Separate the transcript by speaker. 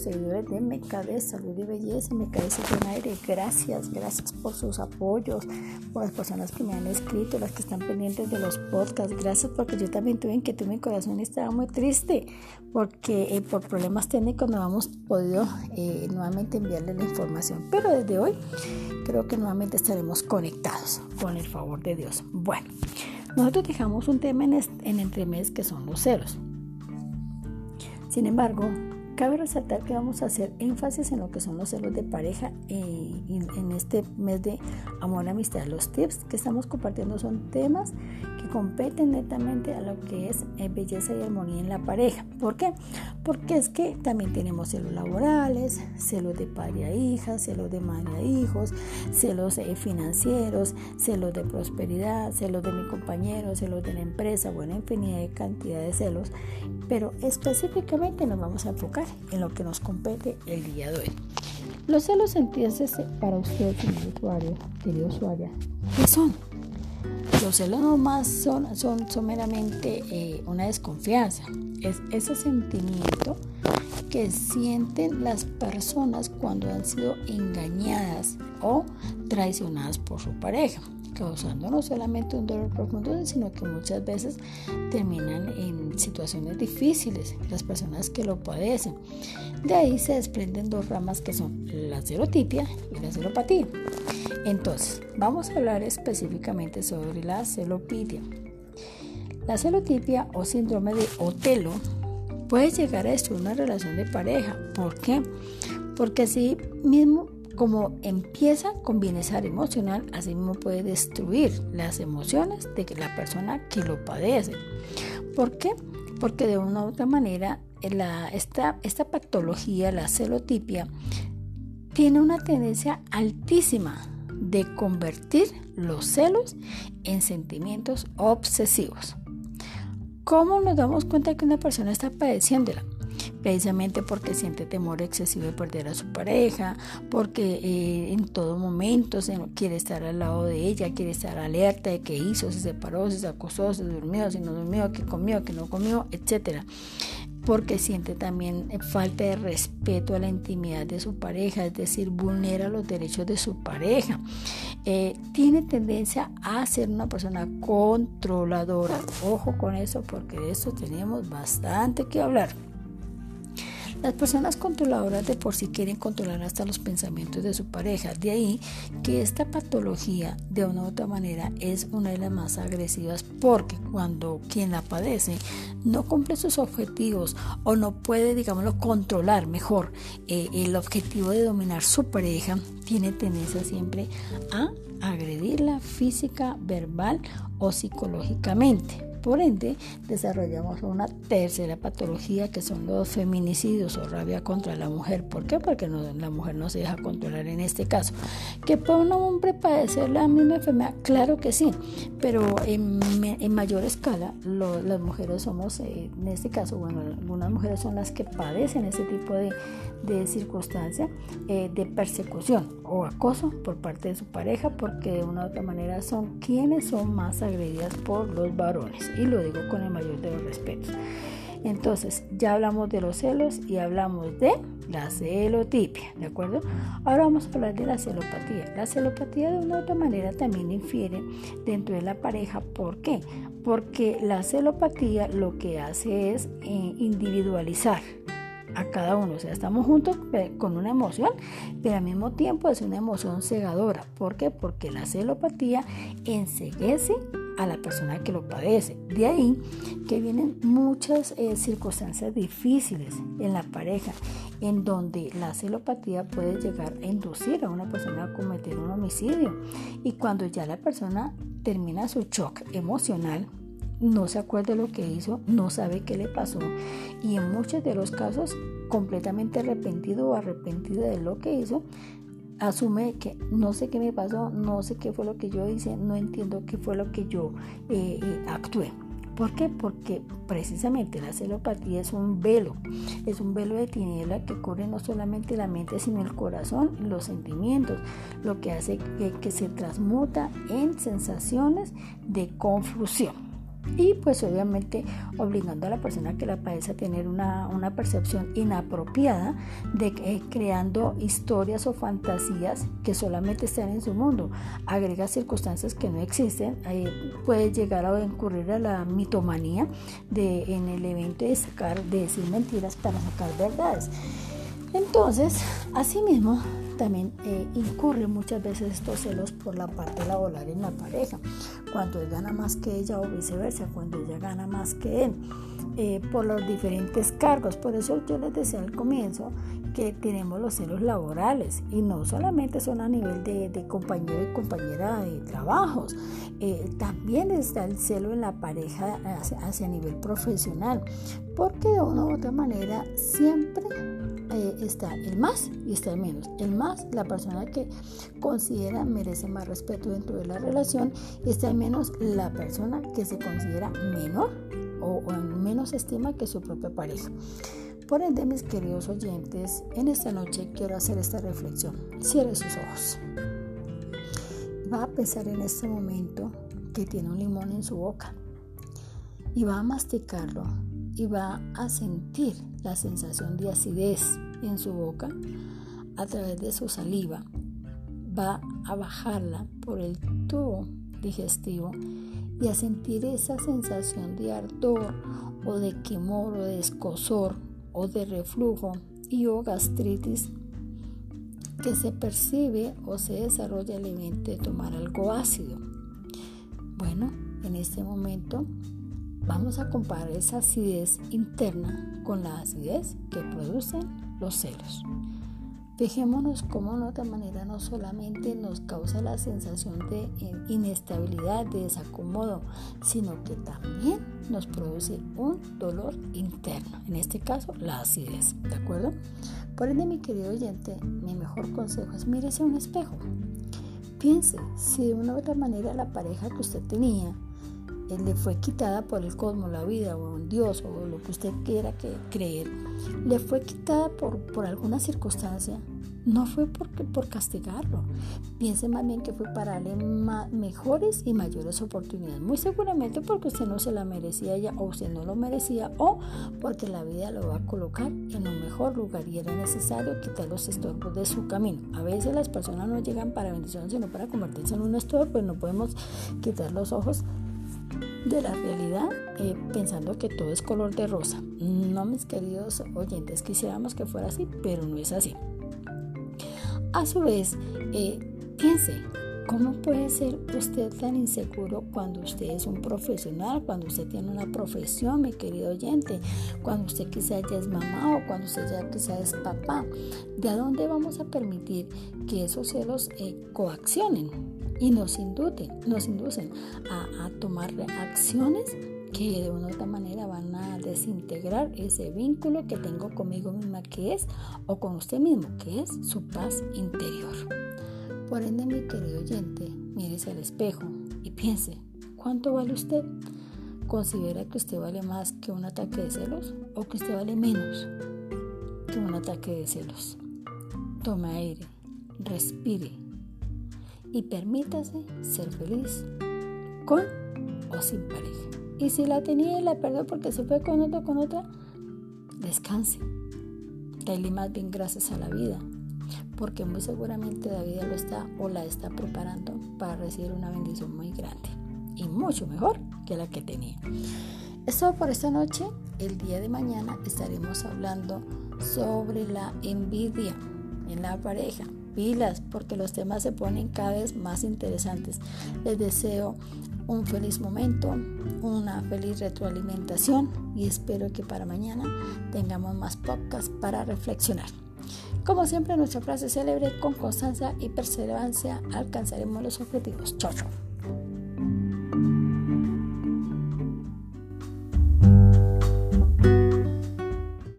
Speaker 1: seguidores de MKD Salud y Belleza, MKD Buen Aire. Gracias, gracias por sus apoyos, por las personas que me han escrito, las que están pendientes de los podcasts. Gracias porque yo también tuve que mi corazón estaba muy triste porque eh, por problemas técnicos no hemos podido eh, nuevamente enviarle la información. Pero desde hoy creo que nuevamente estaremos conectados con el favor de Dios. Bueno, nosotros dejamos un tema en, en entremés que son los celos. Sin embargo, cabe resaltar que vamos a hacer énfasis en lo que son los celos de pareja eh, en este mes de amor amistad. Los tips que estamos compartiendo son temas que competen netamente a lo que es eh, belleza y armonía en la pareja. ¿Por qué? Porque es que también tenemos celos laborales, celos de padre a hija, celos de madre a hijos, celos eh, financieros, celos de prosperidad, celos de mi compañero, celos de la empresa, buena infinidad de cantidad de celos pero específicamente nos vamos a enfocar en lo que nos compete el día de hoy. Los celos entonces para usted, señor usuario, querido usuario, ¿qué son? Los celos nomás son, son, son meramente eh, una desconfianza. Es ese sentimiento que sienten las personas cuando han sido engañadas o traicionadas por su pareja causando no solamente un dolor profundo, sino que muchas veces terminan en situaciones difíciles las personas que lo padecen. De ahí se desprenden dos ramas que son la celotipia y la celopatía. Entonces, vamos a hablar específicamente sobre la celopidia. La celotipia o síndrome de Otelo puede llegar a destruir una relación de pareja. ¿Por qué? Porque así mismo como empieza con bienestar emocional, así mismo puede destruir las emociones de la persona que lo padece. ¿Por qué? Porque de una u otra manera esta, esta patología, la celotipia, tiene una tendencia altísima de convertir los celos en sentimientos obsesivos. ¿Cómo nos damos cuenta que una persona está padeciéndola? Precisamente porque siente temor excesivo de perder a su pareja, porque eh, en todo momento se quiere estar al lado de ella, quiere estar alerta de qué hizo, se separó, se acostó, se durmió, si no durmió, qué comió, qué no comió, etcétera porque siente también falta de respeto a la intimidad de su pareja, es decir, vulnera los derechos de su pareja. Eh, tiene tendencia a ser una persona controladora. Ojo con eso porque de eso tenemos bastante que hablar. Las personas controladoras de por sí quieren controlar hasta los pensamientos de su pareja. De ahí que esta patología de una u otra manera es una de las más agresivas porque cuando quien la padece no cumple sus objetivos o no puede, digámoslo, controlar mejor eh, el objetivo de dominar su pareja, tiene tendencia siempre a agredirla física, verbal o psicológicamente. Por ende, desarrollamos una tercera patología que son los feminicidios o rabia contra la mujer. ¿Por qué? Porque la mujer no se deja controlar en este caso. ¿Que puede un hombre padecer la misma enfermedad? Claro que sí, pero en, mayor escala las mujeres somos, eh, en este caso, bueno, algunas mujeres son las que padecen ese tipo de, de circunstancia eh, de persecución o acoso por parte de su pareja porque de una u otra manera son quienes son más agredidas por los varones y lo digo con el mayor de los respetos. Entonces, ya hablamos de los celos y hablamos de la celotipia, ¿de acuerdo? Ahora vamos a hablar de la celopatía. La celopatía de una u otra manera también infiere dentro de la pareja. ¿Por qué? Porque la celopatía lo que hace es eh, individualizar a cada uno. O sea, estamos juntos con una emoción, pero al mismo tiempo es una emoción cegadora. ¿Por qué? Porque la celopatía enseguece a la persona que lo padece. De ahí que vienen muchas eh, circunstancias difíciles en la pareja, en donde la celopatía puede llegar a inducir a una persona a cometer un homicidio. Y cuando ya la persona termina su shock emocional, no se acuerda lo que hizo, no sabe qué le pasó y en muchos de los casos completamente arrepentido o arrepentida de lo que hizo, asume que no sé qué me pasó, no sé qué fue lo que yo hice, no entiendo qué fue lo que yo eh, eh, actué. ¿Por qué? Porque precisamente la celopatía es un velo, es un velo de tiniebla que cubre no solamente la mente, sino el corazón y los sentimientos, lo que hace que se transmuta en sensaciones de confusión. Y pues obviamente obligando a la persona que la padece a tener una, percepción inapropiada de eh, creando historias o fantasías que solamente están en su mundo, agrega circunstancias que no existen, puede llegar a incurrir a la mitomanía de en el evento de sacar de decir mentiras para sacar verdades. Entonces, asimismo, también eh, incurre muchas veces estos celos por la parte laboral en la pareja, cuando él gana más que ella o viceversa, cuando ella gana más que él, eh, por los diferentes cargos. Por eso yo les decía al comienzo que tenemos los celos laborales y no solamente son a nivel de, compañero y compañera de trabajos, eh, también está el celo en la pareja hacia, hacia nivel profesional, porque de una u otra manera siempre eh, está el más y está el menos. El más, la persona que considera merece más respeto dentro de la relación, y está el menos, la persona que se considera menor o, en menos estima que su propia pareja. Por ende, mis queridos oyentes, en esta noche quiero hacer esta reflexión. Cierre sus ojos. Va a pensar en este momento que tiene un limón en su boca y va a masticarlo y va a sentir la sensación de acidez en su boca a través de su saliva. Va a bajarla por el tubo digestivo y a sentir esa sensación de ardor o de quemor o de escosor o de reflujo y o gastritis que se percibe o se desarrolla al evento de tomar algo ácido. Bueno, en este momento Vamos a comparar esa acidez interna con la acidez que producen los celos. Fijémonos cómo de otra manera no solamente nos causa la sensación de inestabilidad, de desacomodo, sino que también nos produce un dolor interno, en este caso la acidez, ¿de acuerdo? Por ende, mi querido oyente, mi mejor consejo es mírese a un espejo. Piense si de una u otra manera la pareja que usted tenía le fue quitada por el cosmos, la vida o un Dios o lo que usted quiera que creer, le fue quitada por, por alguna circunstancia, no fue porque, por castigarlo. Piense más bien que fue para darle mejores y mayores oportunidades. Muy seguramente porque usted no se la merecía ella o usted no lo merecía o porque la vida lo va a colocar en un mejor lugar y era necesario quitar los estorbos de su camino. A veces las personas no llegan para bendición sino para convertirse en un estorbo, pues no podemos quitar los ojos de la realidad eh, pensando que todo es color de rosa. No, mis queridos oyentes, quisiéramos que fuera así, pero no es así. A su vez, eh, piense, ¿cómo puede ser usted tan inseguro cuando usted es un profesional, cuando usted tiene una profesión, mi querido oyente, cuando usted quizá ya es mamá o cuando usted ya quizá es papá? ¿De dónde vamos a permitir que esos celos eh, coaccionen? Y nos inducen, nos inducen a, tomar acciones que de una u otra manera van a desintegrar ese vínculo que tengo conmigo misma que es o con usted mismo que es su paz interior. Por ende, mi querido oyente, mírese al espejo y piense, ¿cuánto vale usted? ¿Considera que usted vale más que un ataque de celos o que usted vale menos que un ataque de celos? Tome aire, respire y permítase ser feliz con o sin pareja. Y si la tenía y la perdió porque se fue con otro con otra, descanse. Dale más bien gracias a la vida, porque muy seguramente la vida lo está o la está preparando para recibir una bendición muy grande y mucho mejor que la que tenía. Eso por esta noche. El día de mañana estaremos hablando sobre la envidia en la pareja pilas porque los temas se ponen cada vez más interesantes. Les deseo un feliz momento, una feliz retroalimentación y espero que para mañana tengamos más podcasts para reflexionar. Como siempre, nuestra frase célebre, con constancia y perseverancia alcanzaremos los objetivos. Chau, chau.